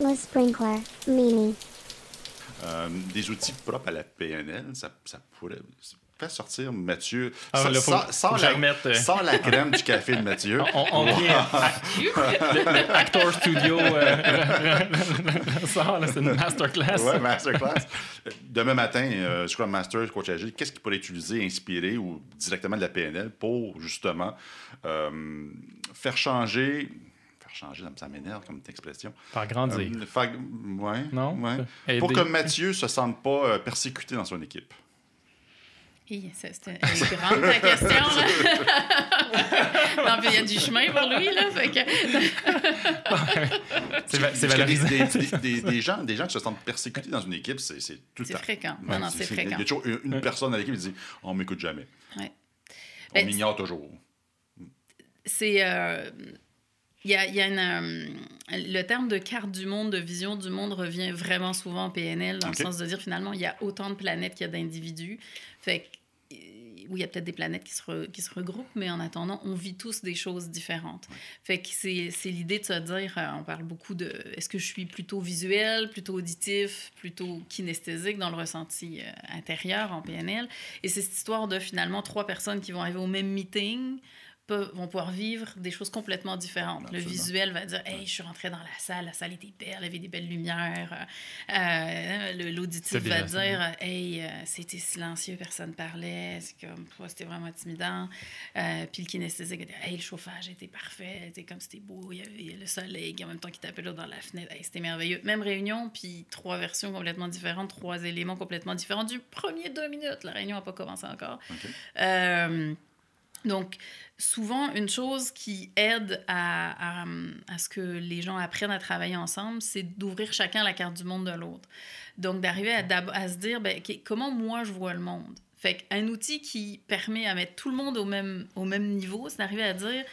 Le sprinkler, Mimi. Euh, des outils propres à la PNL, ça, ça pourrait faire sortir Mathieu Ah, sans, là, faut- sans- faut sans que je la, remette, euh. sans la crème du café de Mathieu. On, on vient. le, le Actor Studio euh, sort, c'est une masterclass. Ouais, masterclass. Demain matin, euh, Scrum Master, Coach Agile, qu'est-ce qu'il pourrait utiliser, inspirer ou directement de la PNL pour justement euh, faire changer. Faire changer, ça m'énerve comme expression. Faire grandir. Euh, faire- ouais, Non? ouais. Aider. Pour que Mathieu ne se sente pas euh, persécuté dans son équipe. C'était une grande ta question. là. non, puis il y a du chemin pour lui, là. Fait que... c'est c'est valorisant. des- des- des gens, des gens qui se sentent persécutés dans une équipe, c'est c'est tout le C'est temps. fréquent. Non, non, c'est Il y fréquent. a toujours une, une personne à l'équipe qui dit On m'écoute jamais. Ouais. On Ben, m'ignore toujours. c'est euh, il y a, il y a une, euh, le terme de carte du monde, de vision du monde revient vraiment souvent en PNL, dans le sens de dire finalement, il y a autant de planètes qu'il y a d'individus. Fait que, euh, oui, il y a peut-être des planètes qui se, re- qui se regroupent, mais en attendant, on vit tous des choses différentes. Fait que c'est c'est l'idée de se dire, euh, on parle beaucoup de, est-ce que je suis plutôt visuel, plutôt auditif, plutôt kinesthésique dans le ressenti intérieur en PNL. Et c'est cette histoire de finalement trois personnes qui vont arriver au même meeting, peuvent- vont pouvoir vivre des choses complètement différentes. Le visuel va dire Hey, je suis rentrée dans la salle, la salle était belle, il y avait des belles lumières. Euh, le- L'auditif va dire Hey, euh, c'était silencieux, personne parlait, c'est comme, toi, c'était vraiment intimidant. Euh, puis le kinesthésique va dire Hey, le chauffage était parfait, c'était comme c'était beau, il y avait le soleil en même temps qui tapait là dans la fenêtre, Hey, c'était merveilleux. Même réunion, puis trois versions complètement différentes, trois éléments complètement différents du premier deux minutes. La réunion n'a pas commencé encore. Euh, donc, souvent, une chose qui aide à, à, à ce que les gens apprennent à travailler ensemble, c'est d'ouvrir chacun la carte du monde de l'autre. Donc, d'arriver à, se dire, ben, comment moi je vois le monde? Fait qu'un outil qui permet à mettre tout le monde au même, au même niveau, c'est d'arriver à dire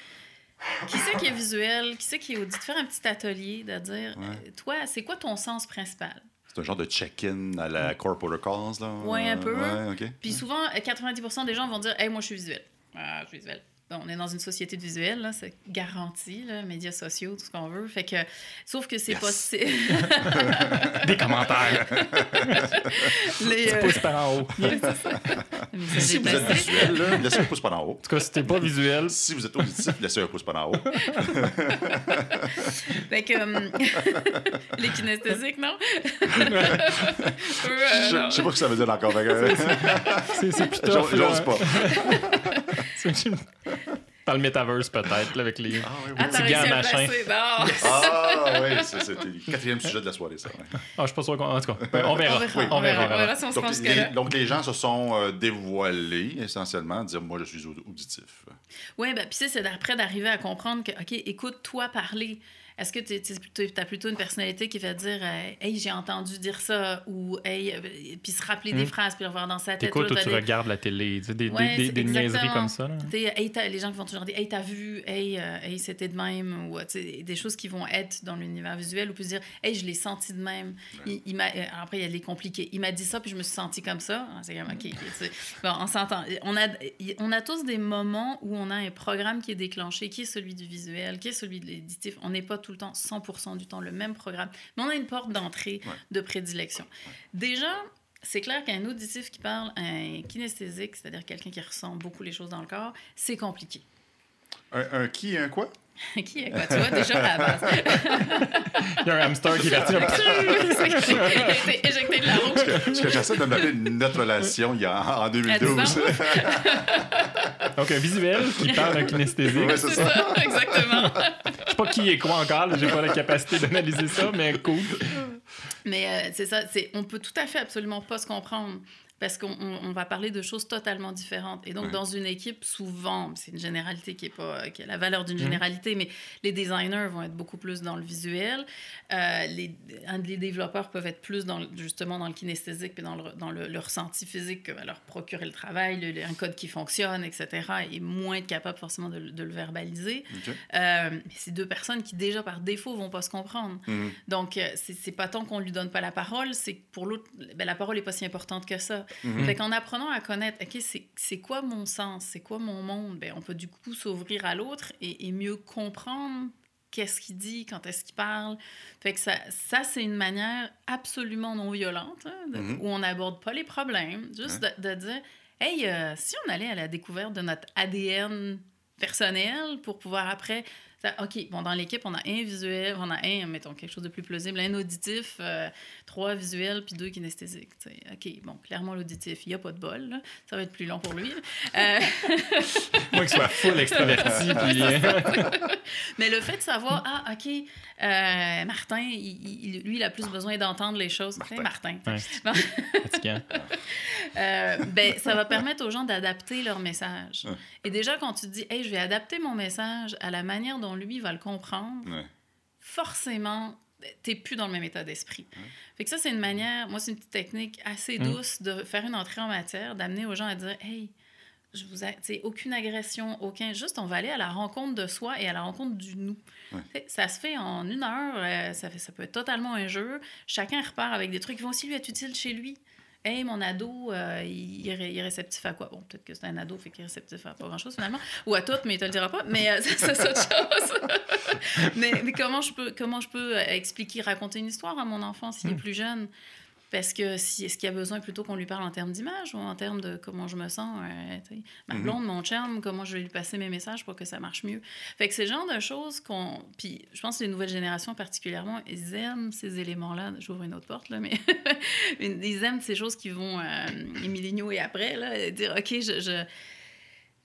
qui c'est qui est visuel, qui c'est qui est audit, de faire un petit atelier, de dire, Ouais. toi, c'est quoi ton sens principal? C'est un genre de check-in à la Core Protocols, là? Ouais, un peu. Ouais, OK. Puis souvent, euh, 90% des gens vont dire Hey, moi, je suis visuel. Ah, je suis visuel. Bon, on est dans une société de visuel, là, c'est garanti, là, médias sociaux, tout ce qu'on veut. Fait que, sauf que c'est Yes. pas. c'est- Des commentaires. Les, euh, Pouce par en haut. En Si vous êtes visuel, là, laissez un pouce par en haut. tout cas, si t'es pas visuel, Si vous êtes auditif, laissez un pouce par en haut. Fait que. hum, les kinesthésiques, non? Euh, Je je sais pas ce que ça veut dire encore. c'est là. j'ose pas. Dans le metaverse, peut-être, avec les. Ah, oui, oui. Ah, t'as Petit gant réussi à le machin. Ah, oui, c'est- c'était le quatrième sujet de la soirée, ça. ouais. Ah, je suis pas sûr qu'on. En tout cas, ben, on verra. On verra, Oui, on verra. on verra si on se Donc les, donc, les gens se sont euh, dévoilés, essentiellement, dire Moi, je suis au- auditif. Oui, ben, puis ça, c'est après d'arriver à comprendre que, OK, écoute-toi parler. Est-ce que tu as plutôt une personnalité qui va dire euh, Hey, j'ai entendu dire ça ou Hey, euh, puis se rappeler des Mm. phrases puis le voir dans sa tête. T'écoutes ou tu regardes la télé. Tu sais, des, Ouais, des, des, niaiseries comme ça. Là? Hey, les gens qui vont toujours dire Hey, t'as vu, hey, euh, hey c'était de même, ou des choses qui vont être dans l'univers visuel, ou puis se dire Hey, je l'ai senti de même. Il, il m'a, euh, après, il y a les compliqués. Il m'a dit ça, puis je me suis senti comme ça. Ah, C'est comme OK. bon, on s'entend. On a, on a tous des moments où on a un programme qui est déclenché, qui est celui du visuel, qui est celui de l'éditif. On n'est pas tout le temps, 100% du temps, le même programme, mais on a une porte d'entrée Ouais. de prédilection. Déjà, c'est clair qu'un auditif qui parle, un kinesthésique, c'est-à-dire quelqu'un qui ressent beaucoup les choses dans le corps, c'est compliqué. Un, un qui et un quoi? qui est quoi? Tu vois, déjà à la base. Il y a un hamster qui est parti. il a été éjecté de la roue. Parce que j'essaie de me rappeler notre relation il y a, en 2012. À 10 ans. Donc, un visuel qui parle d'un kinesthésique. Ouais, C'est ça. ça, exactement. Je sais pas qui est quoi encore. J'ai pas la capacité d'analyser ça, mais cool. Mais euh, c'est ça, c'est, on peut tout à fait absolument pas se comprendre parce qu'on on- on va parler de choses totalement différentes. Et donc, Ouais. dans une équipe, souvent, c'est une généralité qui, est pas, qui a la valeur d'une Mhm. généralité, mais les designers vont être beaucoup plus dans le visuel. Euh, les, les développeurs peuvent être plus dans, justement dans le kinesthésique puis dans le, dans le, le ressenti physique que va leur procurer le travail, le- un code qui fonctionne, etc. et moins être capable forcément de, le- de le verbaliser. OK. Euh, mais c'est deux personnes qui, déjà par défaut, vont pas se comprendre. Mhm. Donc, euh, c'est c'est pas tant qu'on lui donne pas la parole, c'est que pour l'autre, ben, la parole est pas si importante que ça. Mhm. Fait qu'en apprenant à connaître, OK, c'est- quoi mon sens, c'est quoi mon monde, ben, on peut du coup s'ouvrir à l'autre et, et mieux comprendre qu'est-ce qu'il dit, quand est-ce qu'il parle. Fait que ça, ça c'est une manière absolument non violente, hein, de- Mhm. où on n'aborde pas les problèmes, juste de, de dire, hey, euh, si on allait à la découverte de notre ADN personnel pour pouvoir après... ça- OK, bon, dans l'équipe, on a un visuel, on a un, mettons, quelque chose de plus plausible, un auditif, euh, trois visuels, puis deux kinesthésiques. tu sais. OK, bon, clairement, l'auditif, il n'y a pas de bol, là. ça va être plus long pour lui. Euh, Moi qui soit full extraverti. puis, euh, Mais le fait de savoir, ah, OK, euh, Martin, il- il- lui, il a plus besoin d'entendre les choses. Martin. Martin. Ouais. Euh, ben, ça va permettre aux gens d'adapter leur message. Et déjà, quand tu dis, hey, je vais adapter mon message à la manière dont lui va le comprendre, Ouais. forcément, t'es plus dans le même état d'esprit. Fait que ça, c'est une manière, moi, c'est une petite technique assez Mm. douce de faire une entrée en matière, d'amener aux gens à dire, hey, je vous sais, aucune agression, aucun, juste on va aller à la rencontre de soi et à la rencontre du nous. Ouais. Ça se fait en une heure, euh, ça, fait, ça peut être totalement un jeu. Chacun repart avec des trucs qui vont aussi lui être utiles chez lui. Hey, mon ado, euh, il, est ré- il est réceptif à quoi? Bon, peut-être que c'est un ado, fait qu'il est réceptif à pas grand-chose finalement. Ou à tout, mais il te le dira pas. Mais euh, ça, c'est autre chose. mais, mais comment je peux, comment je peux euh, expliquer, raconter une histoire à mon enfant s'il est plus jeune? Parce que si, est-ce qu'il a besoin plutôt qu'on lui parle en termes d'image ou en termes de comment je me sens? euh, ma Mhm. blonde, mon chum, comment je vais lui passer mes messages pour que ça marche mieux? Fait que c'est le genre de choses qu'on. Puis je pense que les nouvelles générations particulièrement, ils aiment ces éléments-là. J'ouvre une autre porte, là, mais ils aiment ces choses qui vont, euh, les milléniaux et après, là, dire OK, je-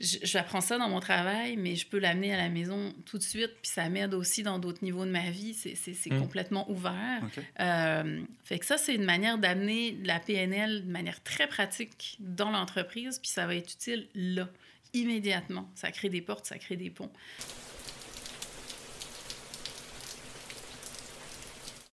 J'apprends ça dans mon travail, mais je peux l'amener à la maison tout de suite, puis ça m'aide aussi dans d'autres niveaux de ma vie. C'est c'est- c'est Mm. complètement ouvert. OK. Euh, fait que ça, c'est une manière d'amener la PNL de manière très pratique dans l'entreprise, puis ça va être utile là, immédiatement. Ça crée des portes, ça crée des ponts.